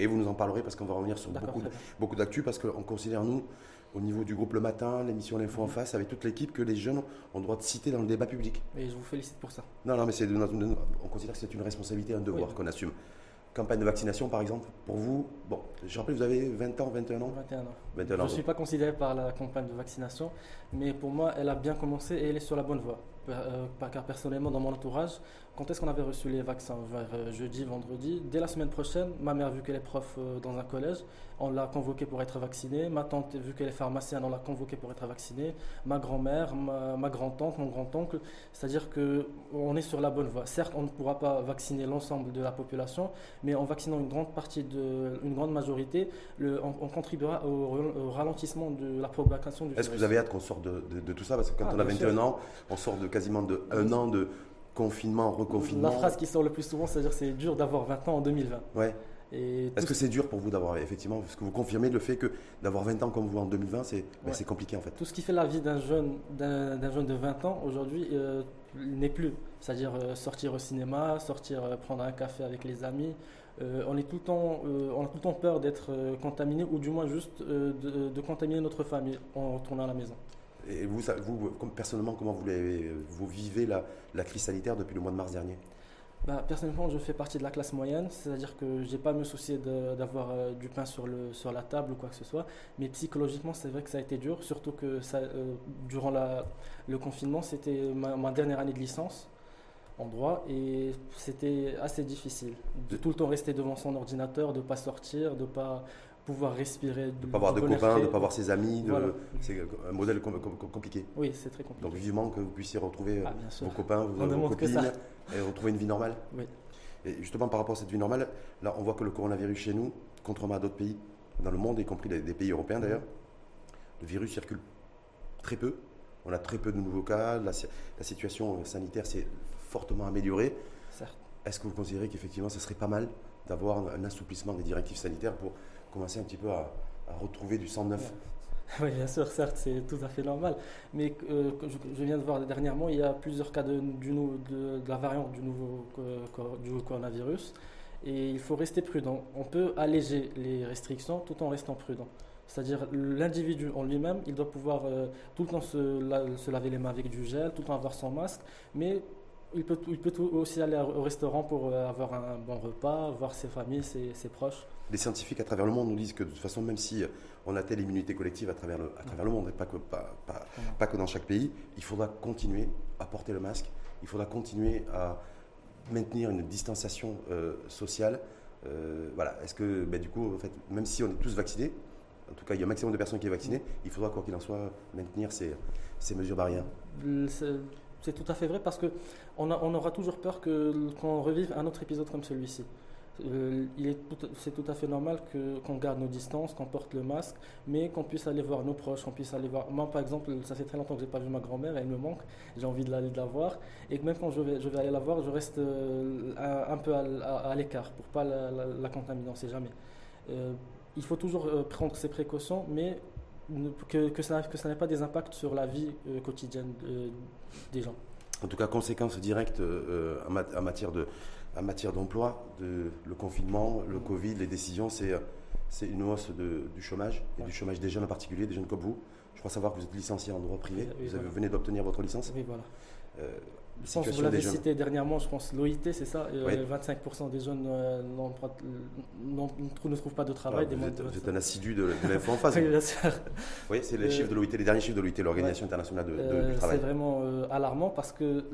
Et vous nous en parlerez parce qu'on va revenir sur beaucoup, beaucoup d'actu parce qu'on considère, nous, au niveau du groupe Le Matin, l'émission L'Info en face, avec toute l'équipe, que les jeunes ont le droit de citer dans le débat public. Et je vous félicite pour ça. Non, non, mais c'est on considère que c'est une responsabilité, un devoir qu'on assume. Campagne de vaccination, par exemple, pour vous, bon, je rappelle, vous avez 20 ans, 21 ans 21 ans. je ne suis pas considéré par la campagne de vaccination, mais pour moi, elle a bien commencé et elle est sur la bonne voie. Euh, car personnellement, dans mon entourage, quand est-ce qu'on avait reçu les vaccins? Vers euh, jeudi, vendredi. Dès la semaine prochaine, ma mère, vu qu'elle est prof euh, dans un collège, on l'a convoquée pour être vaccinée. Ma tante, vu qu'elle est pharmacienne, on l'a convoquée pour être vaccinée. Ma grand-mère, ma, grand-tante, mon grand-oncle. C'est-à-dire qu'on est sur la bonne voie. Certes, on ne pourra pas vacciner l'ensemble de la population, mais en vaccinant une grande partie, de, une grande majorité, le, on, contribuera au, ralentissement de la propagation du virus. Est-ce que vous avez hâte qu'on sorte de, tout ça? Parce que quand ah, on a 21 ans, on sort de quasiment de un an de confinement, reconfinement. La phrase qui sort le plus souvent, c'est-à-dire c'est dur d'avoir 20 ans en 2020. Ouais. Est-ce que c'est dur pour vous d'avoir, effectivement, est-ce que vous confirmez le fait que d'avoir 20 ans comme vous en 2020, c'est ben, compliqué en fait Tout ce qui fait la vie d'un jeune, d'un jeune de 20 ans aujourd'hui euh, n'est plus. C'est-à-dire euh, sortir au cinéma, sortir euh, prendre un café avec les amis. on, est tout le temps, on a tout le temps peur d'être contaminé ou du moins juste de, de, contaminer notre famille en retournant à la maison. Et vous, vous personnellement, comment vous, vous vivez la, la, crise sanitaire depuis le mois de mars dernier? Bah, Personnellement, je fais partie de la classe moyenne, c'est-à-dire que je n'ai pas à me soucier d'avoir euh, du pain sur, le, sur la table ou quoi que ce soit. Mais psychologiquement, c'est vrai que ça a été dur, surtout que ça, euh, durant la, le confinement, c'était ma, dernière année de licence en droit et c'était assez difficile de tout le temps rester devant son ordinateur, de ne pas sortir, de ne pas pouvoir respirer. De ne pas avoir de copains, de ne pas voir ses amis. C'est un modèle compliqué. Oui, c'est très compliqué. Donc vivement que vous puissiez retrouver ah, vos copains, vos, copines et retrouver une vie normale. Oui. Et justement par rapport à cette vie normale, là on voit que le coronavirus chez nous, contrairement à d'autres pays dans le monde, y compris des, pays européens d'ailleurs, le virus circule très peu. On a très peu de nouveaux cas. La, la situation sanitaire s'est fortement améliorée. Est-ce que vous considérez qu'effectivement, ce serait pas mal d'avoir un assouplissement des directives sanitaires pour commencer un petit peu à, retrouver du sang neuf. Oui, bien sûr, certes, c'est tout à fait normal. Mais euh, je, viens de voir dernièrement, il y a plusieurs cas de, la variante du nouveau du coronavirus. Et il faut rester prudent. On peut alléger les restrictions tout en restant prudent. C'est-à-dire l'individu en lui-même, il doit pouvoir euh, tout le temps se, se, laver les mains avec du gel, tout le temps avoir son masque, mais il peut, il peut aussi aller au restaurant pour euh, avoir un bon repas, voir ses familles, ses, proches. Les scientifiques à travers le monde nous disent que de toute façon, même si on a telle immunité collective à travers le, à travers le monde, et pas que, pas, pas, que dans chaque pays, il faudra continuer à porter le masque, il faudra continuer à maintenir une distanciation euh, sociale. Euh, voilà. Est-ce que, ben, du coup, en fait, même si on est tous vaccinés, en tout cas, il y a un maximum de personnes qui sont vaccinées, il faudra, quoi qu'il en soit, maintenir ces, ces mesures barrières c'est tout à fait vrai parce qu'on on aura toujours peur qu'on revive un autre épisode comme celui-ci. Euh, c'est tout à fait normal qu'on garde nos distances, qu'on porte le masque, mais qu'on puisse aller voir nos proches, qu'on puisse aller voir. Moi, par exemple, ça fait très longtemps que je n'ai pas vu ma grand-mère, elle me manque, j'ai envie de l'aller la voir, et même quand je vais, aller la voir, je reste euh, un, peu à, l'écart pour pas la, la, contaminer, on ne sait jamais. Euh, il faut toujours prendre ses précautions, mais que, que ça, que ça n'ait pas des impacts sur la vie euh, quotidienne des gens. En tout cas, conséquences directes euh, en, matière de, en matière d'emploi, de, le confinement, le Covid, les décisions, c'est, c'est une hausse de, du chômage, et du chômage des jeunes en particulier, des jeunes comme vous. Je crois savoir que vous êtes licencié en droit privé, vous avez, venez d'obtenir votre licence. Oui, voilà. Euh, je pense que vous l'avez cité dernièrement, je pense l'OIT, c'est ça 25% euh, des jeunes euh, ne trouvent pas de travail. vous, êtes, un assidu de, l'info en face. oui, bien sûr. Oui, c'est les chiffres de l'OIT, les derniers chiffres de l'OIT, l'Organisation internationale de, du travail. C'est vraiment alarmant parce que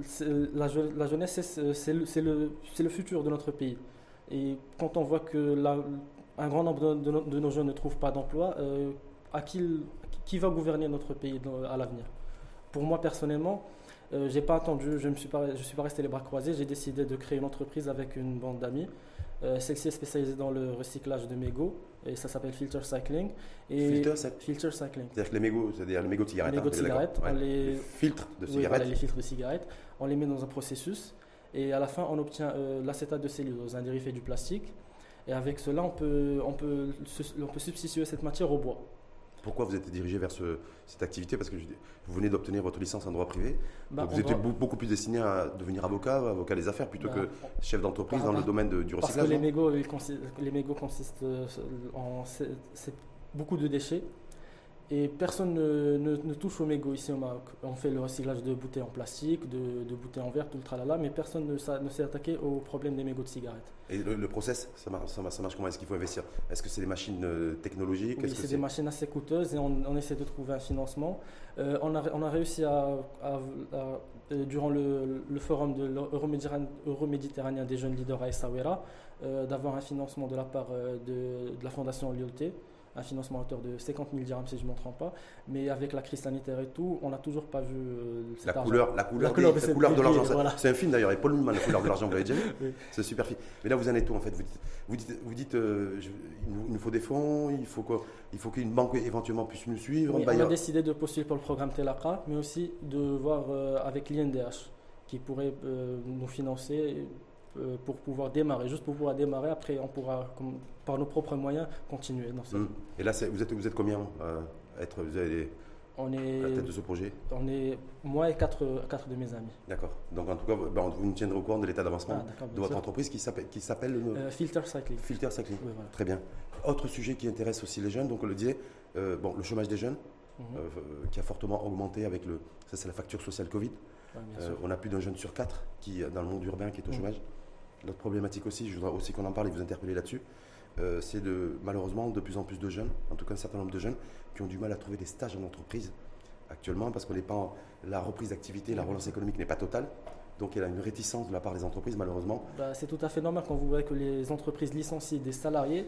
la, la, jeunesse, c'est le, le, futur de notre pays. Et quand on voit que un grand nombre de, nos jeunes ne trouvent pas d'emploi, à qui, qui va gouverner notre pays à l'avenir? Pour moi, personnellement, euh, j'ai pas attendu, je ne suis, pas, je suis pas resté les bras croisés. J'ai décidé de créer une entreprise avec une bande d'amis. Euh, Celle-ci est spécialisée dans le recyclage de mégots et ça s'appelle Filter Cycling. Et filter, filter Cycling. C'est-à-dire les mégots, c'est-à-dire les mégots de cigarettes. Les mégots de cigarettes, on les... filtres de cigarettes. Oui, les filtres de cigarettes. On les met dans un processus et à la fin, on obtient euh, l'acétate de cellulose, un dérivé du plastique. Et avec cela, on peut, on peut, on peut substituer cette matière au bois. Pourquoi vous êtes dirigé vers cette activité? Parce que vous venez d'obtenir votre licence en droit privé. Bah, vous étiez beaucoup plus destiné à devenir avocat, avocat des affaires, plutôt bah, que chef d'entreprise dans le domaine du recyclage. Parce que les mégots, les mégots consistent euh, en beaucoup de déchets. Et personne ne, touche aux mégots ici au Maroc. On fait le recyclage de bouteilles en plastique, de, bouteilles en verre, tout le tralala, mais personne ne, s'est attaqué au problème des mégots de cigarettes. Et le, process, ça marche, ça, marche, comment? Est-ce qu'il faut investir? Est-ce que c'est des machines euh, technologiques? Oui, c'est des machines assez coûteuses et on, essaie de trouver un financement. Euh, on, a, on, a, réussi à, euh, durant le, forum de l'Euroméditerranéen des jeunes leaders à Essaouira, d'avoir un financement de la part de, de la fondation Lyoté un financement à hauteur de 50 000 dirhams si je ne me trompe pas. Mais avec la crise sanitaire et tout, on n'a toujours pas vu euh, la, couleur, la, couleur, couleur, de, de l'argent. C'est un film d'ailleurs, et Paul Newman, La couleur de l'argent, vous l'avez déjà vu? C'est super film. Mais là, vous en êtes où en fait? Vous dites, vous dites, euh, il nous faut des fonds, il faut quoi? Il faut qu'une banque éventuellement puisse nous suivre. on a décidé de postuler pour le programme Telacra, mais aussi de voir euh, avec l'INDH qui pourrait nous financer pour pouvoir démarrer, juste pour pouvoir démarrer. Après, on pourra, par nos propres moyens, continuer. Dans mmh. Et là, vous êtes, vous êtes combien à être vous avez on est, à la tête de ce projet? On est moi et quatre, quatre de mes amis. D'accord. Donc en tout cas, ben, vous nous tiendrez au courant de l'état d'avancement ah, de votre entreprise qui s'appelle qui s'appelle euh, Filter Cycling. Filter Cycling. Très bien. Autre sujet qui intéresse aussi les jeunes, donc on le disait, euh, bon, le chômage des jeunes mmh. qui a fortement augmenté avec le, ça c'est la facture sociale Covid. on a plus d'un jeune sur quatre qui dans le monde urbain qui est au mmh. chômage. Notre problématique aussi, je voudrais aussi qu'on en parle et vous interpeller là-dessus, euh, c'est de, malheureusement de plus en plus de jeunes, en tout cas un certain nombre de jeunes, qui ont du mal à trouver des stages en entreprise actuellement parce qu'on n'est pas la reprise d'activité, la relance économique n'est pas totale. Donc il y a une réticence de la part des entreprises, malheureusement. Bah, c'est tout à fait normal quand vous voyez que les entreprises licencient des salariés,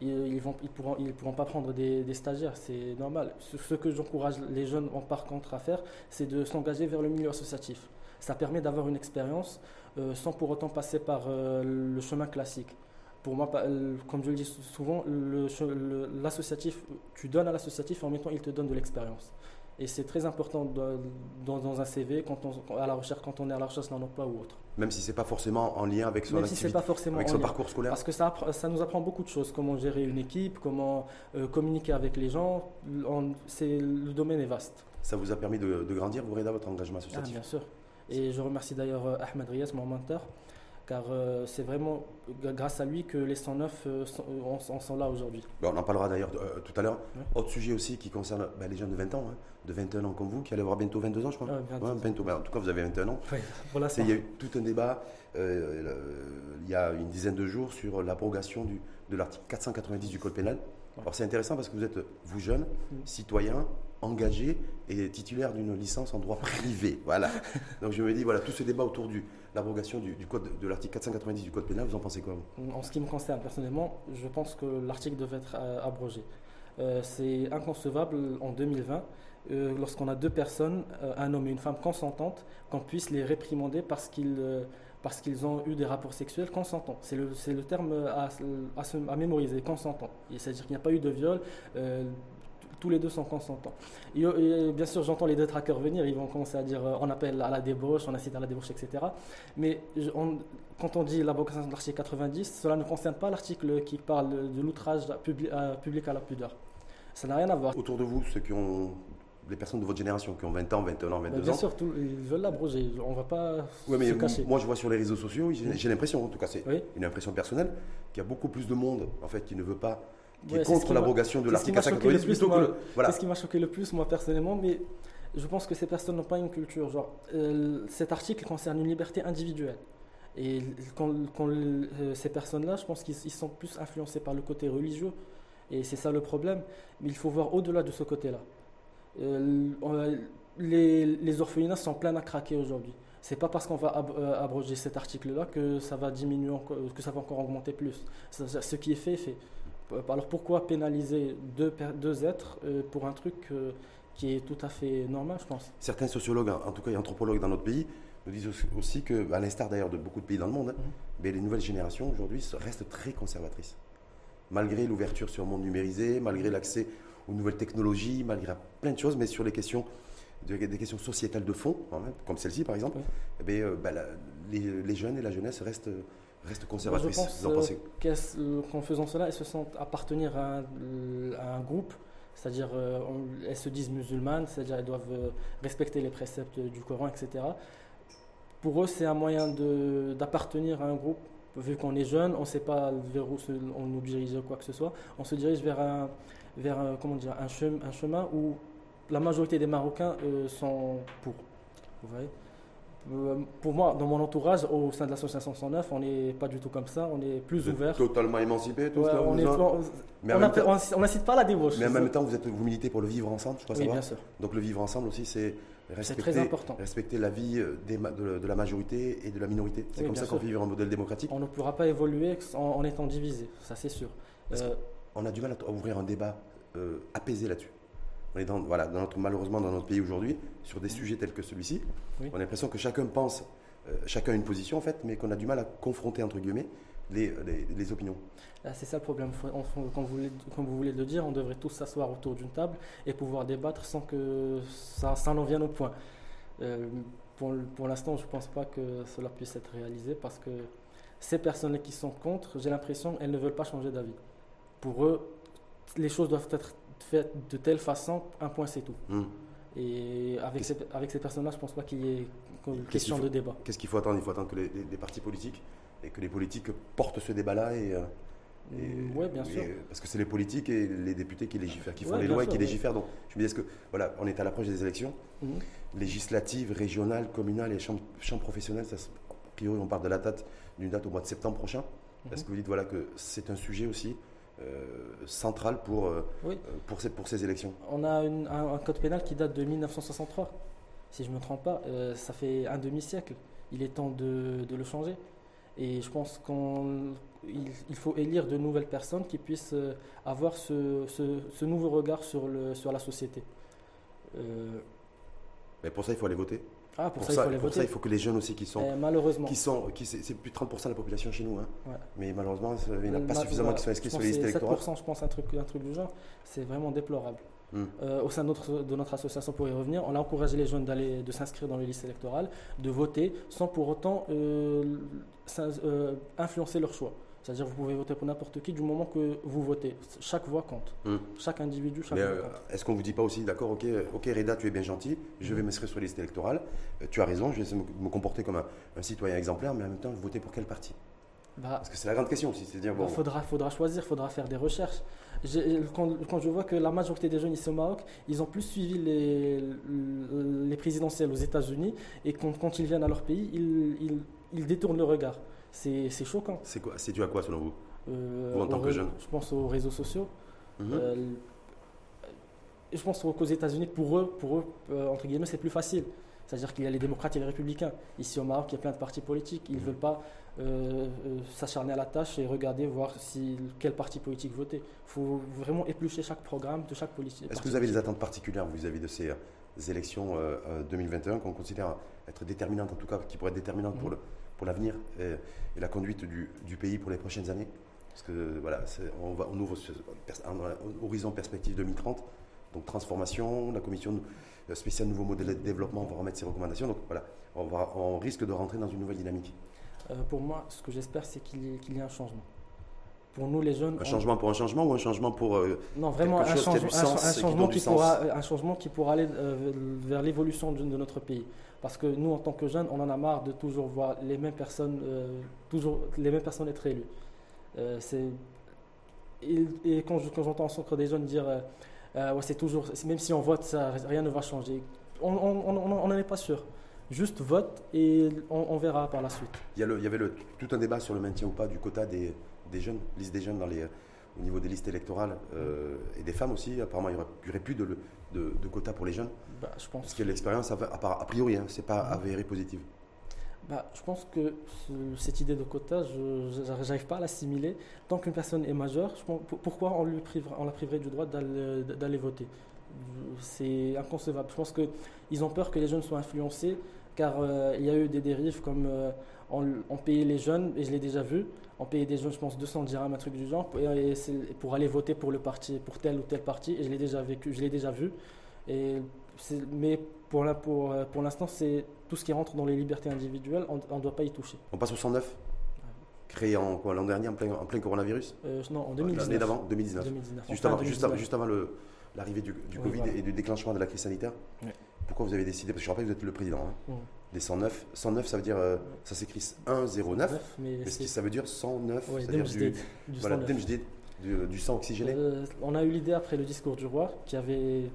ils ne pourront, pas prendre des, stagiaires, c'est normal. Ce, que j'encourage les jeunes en par contre à faire, c'est de s'engager vers le milieu associatif. Ça permet d'avoir une expérience euh, sans pour autant passer par euh, le chemin classique. Pour moi, euh, comme je le dis souvent, l'associatif, tu donnes à l'associatif et en même temps, il te donne de l'expérience. Et c'est très important dans, un CV quand on, à la recherche, quand on est à la recherche d'un emploi ou autre. Même si ce n'est pas forcément en lien avec son, pas forcément avec son parcours scolaire Parce que ça, ça nous apprend beaucoup de choses. Comment gérer une équipe, comment communiquer avec les gens. le domaine est vaste. Ça vous a permis de, grandir, vous, Reda, votre engagement ah, associatif Bien sûr. Et je remercie d'ailleurs euh, Ahmed Riyaz, mon mentor, car euh, c'est vraiment grâce à lui que les 109 euh, sont, sont, là aujourd'hui. on en parlera d'ailleurs tout à l'heure. Autre sujet aussi qui concerne bah, les jeunes de 20 ans, hein, de 21 ans comme vous, qui allez avoir bientôt 22 ans, je crois. bientôt. Bah, en tout cas, vous avez 21 ans. il y a eu tout un débat il y a une dizaine de jours sur l'abrogation de l'article 490 du Code pénal. Alors c'est intéressant parce que vous êtes, vous jeune, mm. Engagé et titulaire d'une licence en droit privé. voilà. Donc je me dis, voilà, tout ce débat autour de l'abrogation du, code de l'article 490 du code pénal, vous en pensez quoi En ce qui me concerne personnellement, je pense que l'article devait être euh, abrogé. Euh, c'est inconcevable en 2020, euh, lorsqu'on a deux personnes, un homme et une femme consentantes, qu'on puisse les réprimander parce qu'ils parce qu'ils ont eu des rapports sexuels consentants. C'est le, le, terme à, à, à mémoriser, consentant. C'est-à-dire qu'il n'y a pas eu de viol, tous les deux sont consentants. Et, bien sûr, j'entends les détraqueurs venir, ils vont commencer à dire euh, on appelle à la débauche, on incite à la débauche, etc. Mais quand on dit l'abrogation de l'article 90, cela ne concerne pas l'article qui parle de l'outrage public, à la pudeur. Ça n'a rien à voir. Autour de vous, ceux qui ont les personnes de votre génération qui ont 20 ans, 21 ans, 22 ans. Bien sûr, ils veulent l'abroger. On ne va pas se cacher. Moi, je vois sur les réseaux sociaux, j'ai l'impression, en tout cas, c'est une impression personnelle, qu'il y a beaucoup plus de monde en fait qui ne veut pas qui est contre l'abrogation de l'article 490 plutôt que voilà. C'est ce qui m'a choqué le plus, moi, personnellement, mais je pense que ces personnes n'ont pas une culture. Genre, euh, cet article concerne une liberté individuelle. Et quand, euh, ces personnes-là, je pense qu'ils sont plus influencés par le côté religieux. Et c'est ça le problème. Mais il faut voir au-delà de ce côté-là. Euh, les, les, orphelinats sont pleins à craquer aujourd'hui. C'est pas parce qu'on va abroger cet article-là que ça va diminuer, que ça va encore augmenter plus. Ce qui est fait est fait. Euh, alors pourquoi pénaliser deux, deux êtres euh, pour un truc euh, qui est tout à fait normal, je pense? Certains sociologues, en tout cas et anthropologues dans notre pays, nous disent aussi que, à l'instar d'ailleurs de beaucoup de pays dans le monde, hein, mhm. les nouvelles générations aujourd'hui restent très conservatrices. Malgré l'ouverture sur le monde numérisé, malgré l'accès aux nouvelles technologies, malgré plein de choses, mais sur les questions, des questions sociétales de fond, hein, comme celle-ci par exemple, eh bah, les, les, jeunes et la jeunesse restent reste conservatrice. je pense euh, qu'en faisant cela, elles se sentent appartenir à un, groupe? c'est-à-dire elles se disent musulmanes, c'est-à-dire elles doivent respecter les préceptes du Coran, etc. Pour eux, c'est un moyen d'appartenir à un groupe. Vu qu'on est jeune, on ne sait pas vers où on nous dirige ou quoi que ce soit. On se dirige vers un, vers comment dire, un, chemin, un chemin où la majorité des Marocains sont pour. Vous voyez? euh, pour moi, dans mon entourage, au sein de l'association 109, on n'est pas du tout comme ça, on est plus ouvert. Totalement émancipé, tout on, n'incite pas la débauche. Mais en même temps, vous, êtes, vous militez pour le vivre ensemble, je crois oui, bien sûr. Donc le vivre ensemble aussi, c'est respecter, très important. respecter la vie euh, des, de, la majorité et de la minorité. C'est comme ça qu'on vit un modèle démocratique. On ne pourra pas évoluer en, étant divisé, ça c'est sûr. Euh, on a du mal à ouvrir un débat apaisé là-dessus? On est dans, voilà, dans notre, malheureusement dans notre pays aujourd'hui, sur des sujets tels que celui-ci, on a l'impression que chacun pense, euh, chacun a une position en fait, mais qu'on a du mal à confronter entre guillemets les, les, opinions. Ah, c'est ça le problème. Comme vous, voulez, comme vous voulez le dire, on devrait tous s'asseoir autour d'une table et pouvoir débattre sans que ça, ça n'en vienne au point. Euh, pour, pour l'instant, je ne pense pas que cela puisse être réalisé parce que ces personnes qui sont contre, j'ai l'impression qu'elles ne veulent pas changer d'avis. Pour eux, les choses doivent être fait de telle façon, un point c'est tout. Hmm. Et avec ces, avec ces personnes-là, je ne pense pas qu'il y ait une question de débat. Qu'est-ce qu'il faut attendre? Il faut attendre que les, partis politiques et que les politiques portent ce débat-là et, euh, hmm, oui, bien sûr. parce que c'est les politiques et les députés qui légifèrent, qui font les lois et qui légifèrent. Donc, je me dis, que voilà, on est à l'approche des élections hmm. législatives, régionales, communales et chambres, professionnelles. Ça, a priori, on part de la date d'une date au mois de septembre prochain. Est-ce que vous dites voilà que c'est un sujet aussi euh, centrale pour, euh, euh, pour, ces, pour ces élections On a un, code pénal qui date de 1963. Si je ne me trompe pas, ça fait un demi-siècle. Il est temps de, de le changer. Et je pense qu'il il faut élire de nouvelles personnes qui puissent avoir ce, ce, nouveau regard sur, le, sur la société. Mais pour ça, il faut aller voter ah, pour, ça, il faut pour ça, il faut que les jeunes aussi qui sont. Eh, malheureusement. Qui sont, qui, c'est plus de 30% de la population chez nous. Hein. Mais malheureusement, il n'y en a pas suffisamment qui sont inscrits sur les listes électorales. 7%, je pense, un truc, un truc du genre. C'est vraiment déplorable. Hmm. Euh, au sein de notre, de notre association, pour y revenir, on a encouragé les jeunes d'aller, de s'inscrire dans les listes électorales, de voter, sans pour autant euh, euh, influencer leur choix. C'est-à-dire que vous pouvez voter pour n'importe qui du moment que vous votez. Chaque voix compte. Hmm. Chaque individu, chaque voix euh, Est-ce qu'on ne vous dit pas aussi, d'accord, ok, ok Reda, tu es bien gentil, je vais m'inscrire sur les listes électorales, euh, tu as raison, je vais essayer de me comporter comme un, citoyen exemplaire, mais en même temps, voter pour quel parti? Bah, Parce que c'est la grande question aussi. Il bah, faudra, faudra choisir, il faudra faire des recherches. Quand, quand, je vois que la majorité des jeunes ici au Maroc, ils ont plus suivi les, les présidentielles aux États-Unis et quand, quand, ils viennent à leur pays, ils, ils, ils détournent le regard. C'est choquant. C'est quoi C'est dû à quoi selon vous euh, Vous en tant que jeune Je pense aux réseaux sociaux. Mhm. Euh, je pense qu'aux États-Unis, pour eux, pour eux euh, entre guillemets, c'est plus facile. C'est-à-dire qu'il y a les démocrates et les républicains. Ici au Maroc, il y a plein de partis politiques. Ils ne mhm. veulent pas s'acharner à la tâche et regarder, voir si, quel parti politique voter. Il faut vraiment éplucher chaque programme de chaque politique. Est-ce que vous avez des attentes particulières vis-à-vis de ces élections 2021 qu'on considère être déterminantes, en tout cas, qui pourraient être déterminantes pour mhm. le pour l'avenir et, la conduite du, pays pour les prochaines années. Parce que voilà, on, va, on ouvre un horizon perspective 2030, donc transformation, la commission spéciale nouveau modèle de développement va remettre ses recommandations. Donc voilà, on, va, on risque de rentrer dans une nouvelle dynamique. Euh, pour moi, ce que j'espère, c'est qu'il y, ait un changement. Pour nous, les jeunes. Un changement pour un changement ou un changement pour. Euh, non, vraiment un, changement qui, pourra, un changement qui pourra aller euh, vers l'évolution de, notre pays. Parce que nous, en tant que jeunes, on en a marre de toujours voir les mêmes personnes, euh, toujours les mêmes personnes être élues. Euh, c'est et, quand, j'entends entre des jeunes dire ouais, c'est toujours, même si on vote, ça, rien ne va changer. On n'en est pas sûr. Juste vote et on, verra par la suite. Il y, il y avait le, tout un débat sur le maintien ou pas du quota des, des jeunes, liste des jeunes dans les, au niveau des listes électorales et des femmes aussi. Apparemment, il n'y aurait, plus de, de, de quotas pour les jeunes bah, je pense. Parce que l'expérience, a, priori, hein, c'est pas avéré positive. Bah, je pense que cette idée de quota, je n'arrive pas à l'assimiler. Tant qu'une personne est majeure, pourquoi on, lui on la priverait du droit d'aller voter? C'est inconcevable. Je pense qu'ils ont peur que les jeunes soient influencés, car euh, il y a eu des dérives comme euh, on, payait les jeunes, et je l'ai déjà vu, on payait des je pense, 200 dirhams, un truc du genre, pour aller voter pour le parti, pour tel ou tel parti, et je l'ai déjà vécu, je l'ai déjà vu. Et mais pour, pour, pour l'instant, c'est tout ce qui rentre dans les libertés individuelles, on ne doit pas y toucher. On passe au 109 créé en l'an dernier, en plein, en plein coronavirus? Non, en 2019. L'année d'avant, 2019. Juste, avant, juste, avant, l'arrivée du, Covid et du déclenchement de la crise sanitaire. Pourquoi vous avez décidé Parce que je rappelle que vous êtes le président. Hein, Des 109. 109, ça veut dire. ça s'écrit 109. Mais ça veut dire 109 ouais, C'est-à-dire du, du, voilà, du, sang oxygéné On a eu l'idée après le discours du roi qui avait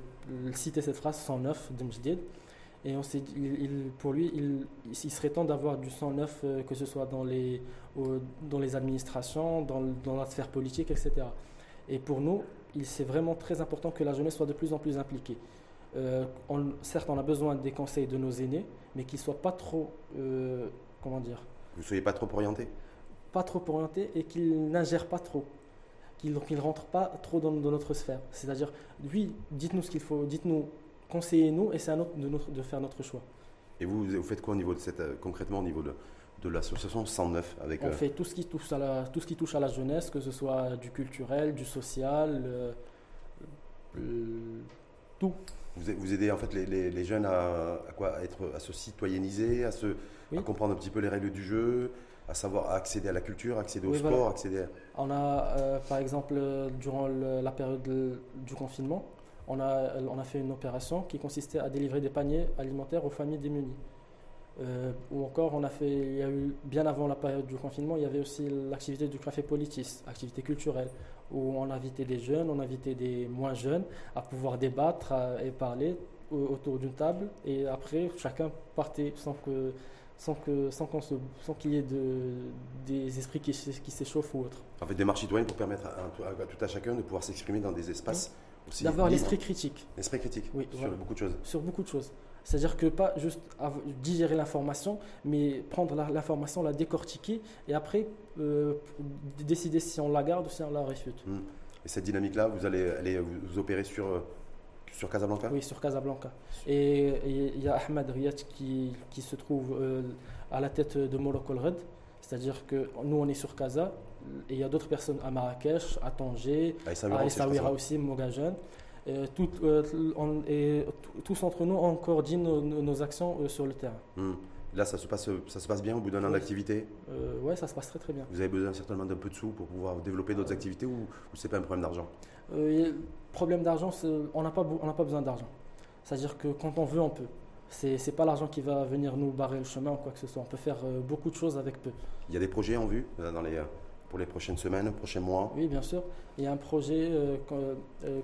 cité cette phrase 109 Demjdid. Et on s'est il, pour lui, il, il serait temps d'avoir du sang neuf, euh, que ce soit dans les, dans les administrations, dans, dans, la sphère politique, etc. Et pour nous, c'est vraiment très important que la jeunesse soit de plus en plus impliquée. Euh, certes, on a besoin des conseils de nos aînés, mais qu'ils ne soient pas trop. Euh, comment dire Vous ne soyez pas trop orientés Pas trop orientés et qu'ils n'ingèrent pas trop. Qu'ils ne rentrent pas trop dans, dans notre sphère. C'est-à-dire, oui, dites-nous ce qu'il faut, dites-nous conseillez-nous et c'est à nous de, de, faire notre choix. Et vous, vous faites quoi au niveau de cette, euh, concrètement au niveau de, de l'association 109 avec, On fait tout ce, qui touche à la, tout ce qui touche à la jeunesse, que ce soit du culturel, du social, tout. Vous, vous, aidez en fait les, les, jeunes à, quoi, à, être, à se citoyenniser, à, se, à comprendre un petit peu les règles du jeu, à savoir accéder à la culture, accéder au sport, accéder On a par exemple durant la période du confinement, on a, on a fait une opération qui consistait à délivrer des paniers alimentaires aux familles démunies. Euh, ou encore, on a fait, il y a eu, bien avant la période du confinement, il y avait aussi l'activité du café politis, activité culturelle, où on invitait des jeunes, on invitait des moins jeunes à pouvoir débattre et parler autour d'une table. Et après, chacun partait sans que sans que sans sans qu'il y ait de, des esprits qui, qui s'échauffent ou autre. En fait, des marches citoyennes pour permettre à, tout à chacun de pouvoir s'exprimer dans des espaces D'avoir l'esprit critique. L'esprit critique, oui, sur beaucoup de choses. Sur beaucoup de choses. C'est-à-dire que pas juste digérer l'information, mais prendre l'information, la, décortiquer et après euh, décider si on la garde ou si on la réfute. Hmm. Et cette dynamique-là, vous allez, allez vous opérer sur, euh, sur Casablanca? Oui, sur Casablanca. Et il y a Ahmed Riyad qui, qui se trouve euh, à la tête de Morocco Red. C'est-à-dire que nous, on est sur Casa, et il y a d'autres personnes à Marrakech, à Tanger, à Essaouira aussi, Mogajen. Tout, euh, et tous entre nous, on coordine nos, actions euh, sur le terrain. Hmm. Là, ça se, passe, ça se passe bien au bout d'un an d'activité? Euh, Oui, ça se passe très très bien. Vous avez besoin certainement d'un peu de sous pour pouvoir développer d'autres activités ou, ou c'est pas un problème d'argent? Le problème d'argent, on n'a pas, pas besoin d'argent. C'est-à-dire que quand on veut, on peut. C'est n'est pas l'argent qui va venir nous barrer le chemin ou quoi que ce soit. On peut faire beaucoup de choses avec peu. Il y a des projets en vue dans les, pour les prochaines semaines, prochains mois? Oui, bien sûr. Il y a un projet euh, euh,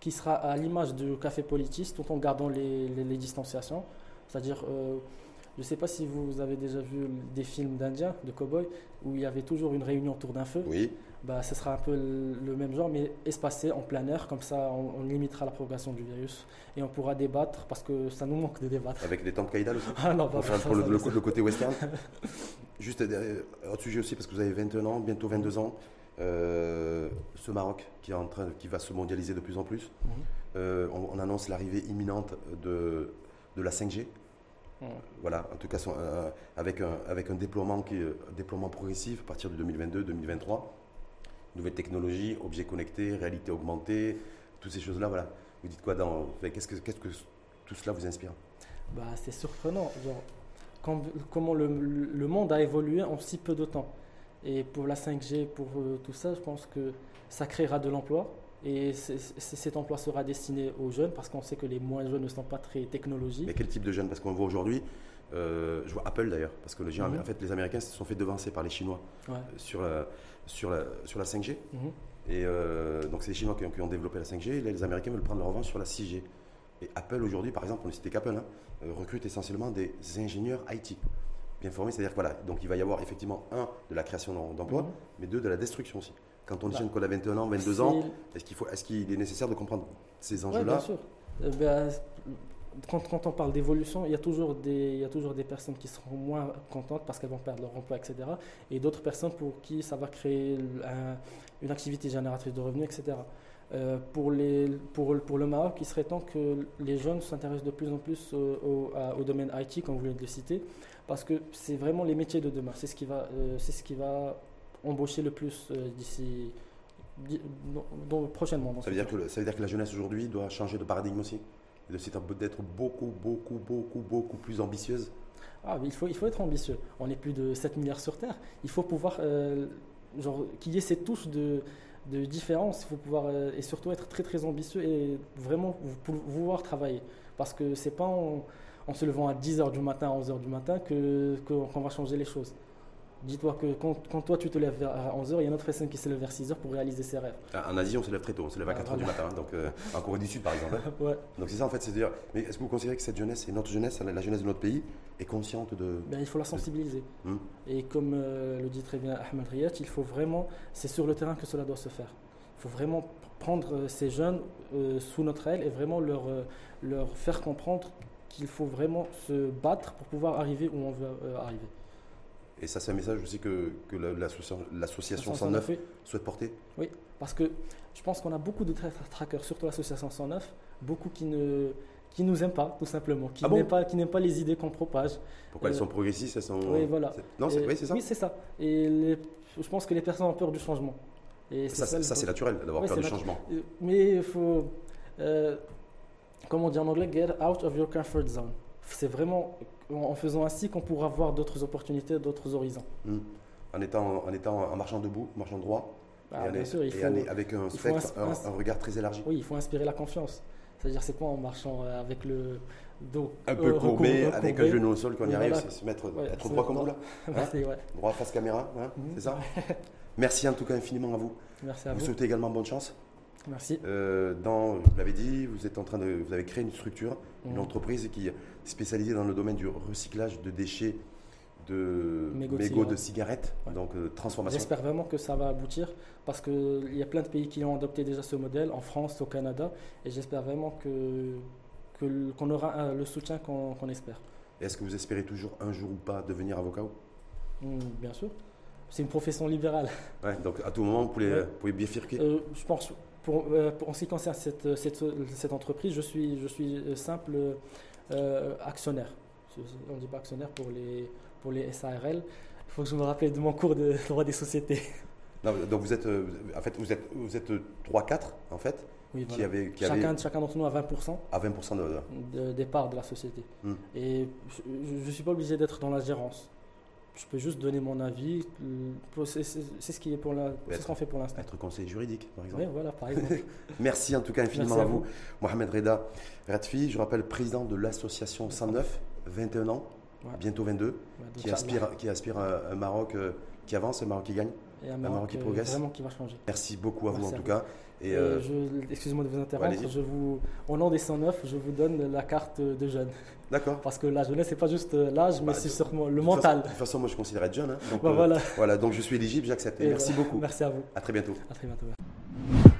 qui sera à l'image du café politiste, tout en gardant les, distanciations. C'est-à-dire, euh, je ne sais pas si vous avez déjà vu des films d'Indiens, de cow-boys, où il y avait toujours une réunion autour d'un feu. Oui. Bah, ce sera un peu le même genre, mais espacé en plein air, comme ça on, limitera la propagation du virus et on pourra débattre parce que ça nous manque de débattre. Avec les tempes Kaïdal aussi Ah non, pas enfin, pour, le, le, côté western Juste euh, autre sujet aussi, parce que vous avez 21 ans, bientôt 22 ans, euh, ce Maroc qui, est en train, qui va se mondialiser de plus en plus. Mhm. Euh, on, annonce l'arrivée imminente de, de la 5G. Voilà, en tout cas, avec, un, avec un déploiement, qui, déploiement progressif à partir de 2022-2023. Nouvelles technologies, objets connectés, réalité augmentée, toutes ces choses-là. Voilà. Vous dites quoi dans. Qu'est-ce que, qu'est-ce que tout cela vous inspire? Bah, C'est surprenant. Genre, comment le, monde a évolué en si peu de temps. Et pour la 5G, pour euh, tout ça, je pense que ça créera de l'emploi. Et cet emploi sera destiné aux jeunes parce qu'on sait que les moins jeunes ne sont pas très technologiques. Mais quel type de jeunes? Parce qu'on voit aujourd'hui, euh, je vois Apple d'ailleurs, parce que le, mhm. en fait, les Américains se sont fait devancer par les Chinois sur, la, sur, la, sur la 5G. Mhm. Et euh, donc, c'est les Chinois qui ont, développé la 5G. Et les Américains veulent prendre leur revanche sur la 6G. Et Apple aujourd'hui, par exemple, on ne citait qu'Apple, hein, euh, recrute essentiellement des ingénieurs IT bien formés. C'est-à-dire que voilà, donc il va y avoir effectivement un de la création d'emplois, mhm. mais deux de la destruction aussi. Quand on dit bah, jeune qu'on a 21 ans, 22 ans, est-ce qu'il faut, est-ce qu'il est nécessaire de comprendre ces enjeux-là? Bien sûr. Euh, ben, quand, quand, on parle d'évolution, il y, a toujours des, il y a toujours des personnes qui seront moins contentes parce qu'elles vont perdre leur emploi, etc. Et d'autres personnes pour qui ça va créer une activité génératrice de revenus, etc. Euh, pour, les, pour, pour, le Maroc, il serait temps que les jeunes s'intéressent de plus en plus au, au, domaine IT, comme vous venez de le citer, parce que c'est vraiment les métiers de demain. C'est ce qui va, euh, c'est ce qui va embaucher le plus euh, d'ici prochainement. Ça veut, dire que, ça veut dire que la jeunesse aujourd'hui doit changer de paradigme aussi d'être beaucoup, beaucoup, beaucoup, beaucoup plus ambitieuse? Ah, il, faut, il faut être ambitieux. On est plus de 7 milliards sur Terre. Il faut pouvoir, genre, qu'il y ait ces touches de, de différence. Il faut pouvoir, euh, et surtout être très très ambitieux et vraiment vouloir travailler. Parce que c'est pas en, se levant à 10h du matin, à 11h du matin que, qu'on va changer les choses. Dis-toi que quand, toi tu te lèves à 11h, il y a une autre personne qui se lève vers 6h pour réaliser ses rêves. Ah, en Asie, on se lève très tôt, on se lève à 4h ah, du matin, donc euh, en Corée du Sud par exemple. Hein. ouais. Donc c'est ça en fait, c'est dire, mais est-ce que vous considérez que cette jeunesse et notre jeunesse, la jeunesse de notre pays, est consciente de. Ben, il faut la sensibiliser. Hmm. Et comme euh, le dit très bien Ahmed Riyad, il faut vraiment, c'est sur le terrain que cela doit se faire. Il faut vraiment prendre euh, ces jeunes sous notre aile et vraiment leur, leur faire comprendre qu'il faut vraiment se battre pour pouvoir arriver où on veut arriver. Et ça, c'est un message aussi que, que l'association 109 souhaite porter Oui, parce que je pense qu'on a beaucoup de trackers, surtout l'association 109, beaucoup qui ne qui nous aiment pas, tout simplement, qui ah n'aiment pas, pas les idées qu'on propage. Pourquoi elles sont progressistes elles sont... Oui, voilà. Non, c'est oui, ça Oui, c'est ça. Et je pense que les personnes ont peur du changement. Et ça, ça, c'est naturel d'avoir peur du changement. Mais il faut, euh, comment dire en anglais, get out of your comfort zone. C'est vraiment en faisant ainsi qu'on pourra voir d'autres opportunités, d'autres horizons. Hmm. En, étant, en étant en marchant debout, marchant droit, et, sûr, avec un spectre, un, regard très élargi. Oui, il faut inspirer la confiance. C'est-à-dire, c'est pas en marchant euh, avec le dos un peu euh, courbé, avec un genou au sol qu'on y arrive, c'est se mettre, être droit comme vous là. Hein? Droit face caméra, hein, mhm. c'est ça? Merci en tout cas infiniment à vous. Merci à vous. Vous souhaitez également bonne chance. Merci. Euh, dans, vous l'avez dit, vous êtes en train de, vous avez créé une structure, une mhm. entreprise qui est spécialisée dans le domaine du recyclage de déchets de mégots de, cigarettes, donc euh, transformation. J'espère vraiment que ça va aboutir parce qu'il y a plein de pays qui ont adopté déjà ce modèle, en France, au Canada, et j'espère vraiment que qu'on aura le soutien qu'on espère. Est-ce que vous espérez toujours un jour ou pas devenir avocat hmm, Bien sûr. C'est une profession libérale. Ouais, donc à tout moment, vous pouvez, vous pouvez bifurquer euh, Je pense euh, pour, en ce qui concerne cette, cette, entreprise, je suis, je suis euh, simple euh, actionnaire. On ne dit pas actionnaire pour les, pour les SARL. Il faut que je me rappelle de mon cours de droit des sociétés. donc vous êtes, en fait, vous êtes, vous êtes 3-4 en fait oui, qui avait, qui chacun, chacun d'entre nous a 20%, à 20 de, de, départ de la société. Hmm. Et je ne suis pas obligé d'être dans la gérance je peux juste donner mon avis. C'est ce qui est pour la, ce qu'on fait pour l'instant. Être conseiller juridique, par exemple. Oui, voilà, par exemple. Merci en tout cas infiniment à, vous. Mohamed Reda Ratfi, je rappelle président de l'association 109, 21 ans, bientôt 22, qui, aspire, qui aspire à un Maroc euh, qui avance, un Maroc qui gagne, un Maroc, qui progresse. Vraiment qui va changer. Merci beaucoup à vous en tout cas. Et, euh, excusez-moi de vous interrompre, je vous, au nom des 109, je vous donne la carte de jeune. D'accord. Parce que la jeunesse, c'est pas juste euh, l'âge, mais bah, c'est sûrement le mental. de toute façon, moi, je considère être jeune. Hein. donc, bah, voilà. voilà. donc je suis éligible, j'accepte. Merci beaucoup. Merci à vous. À très bientôt. À très bientôt.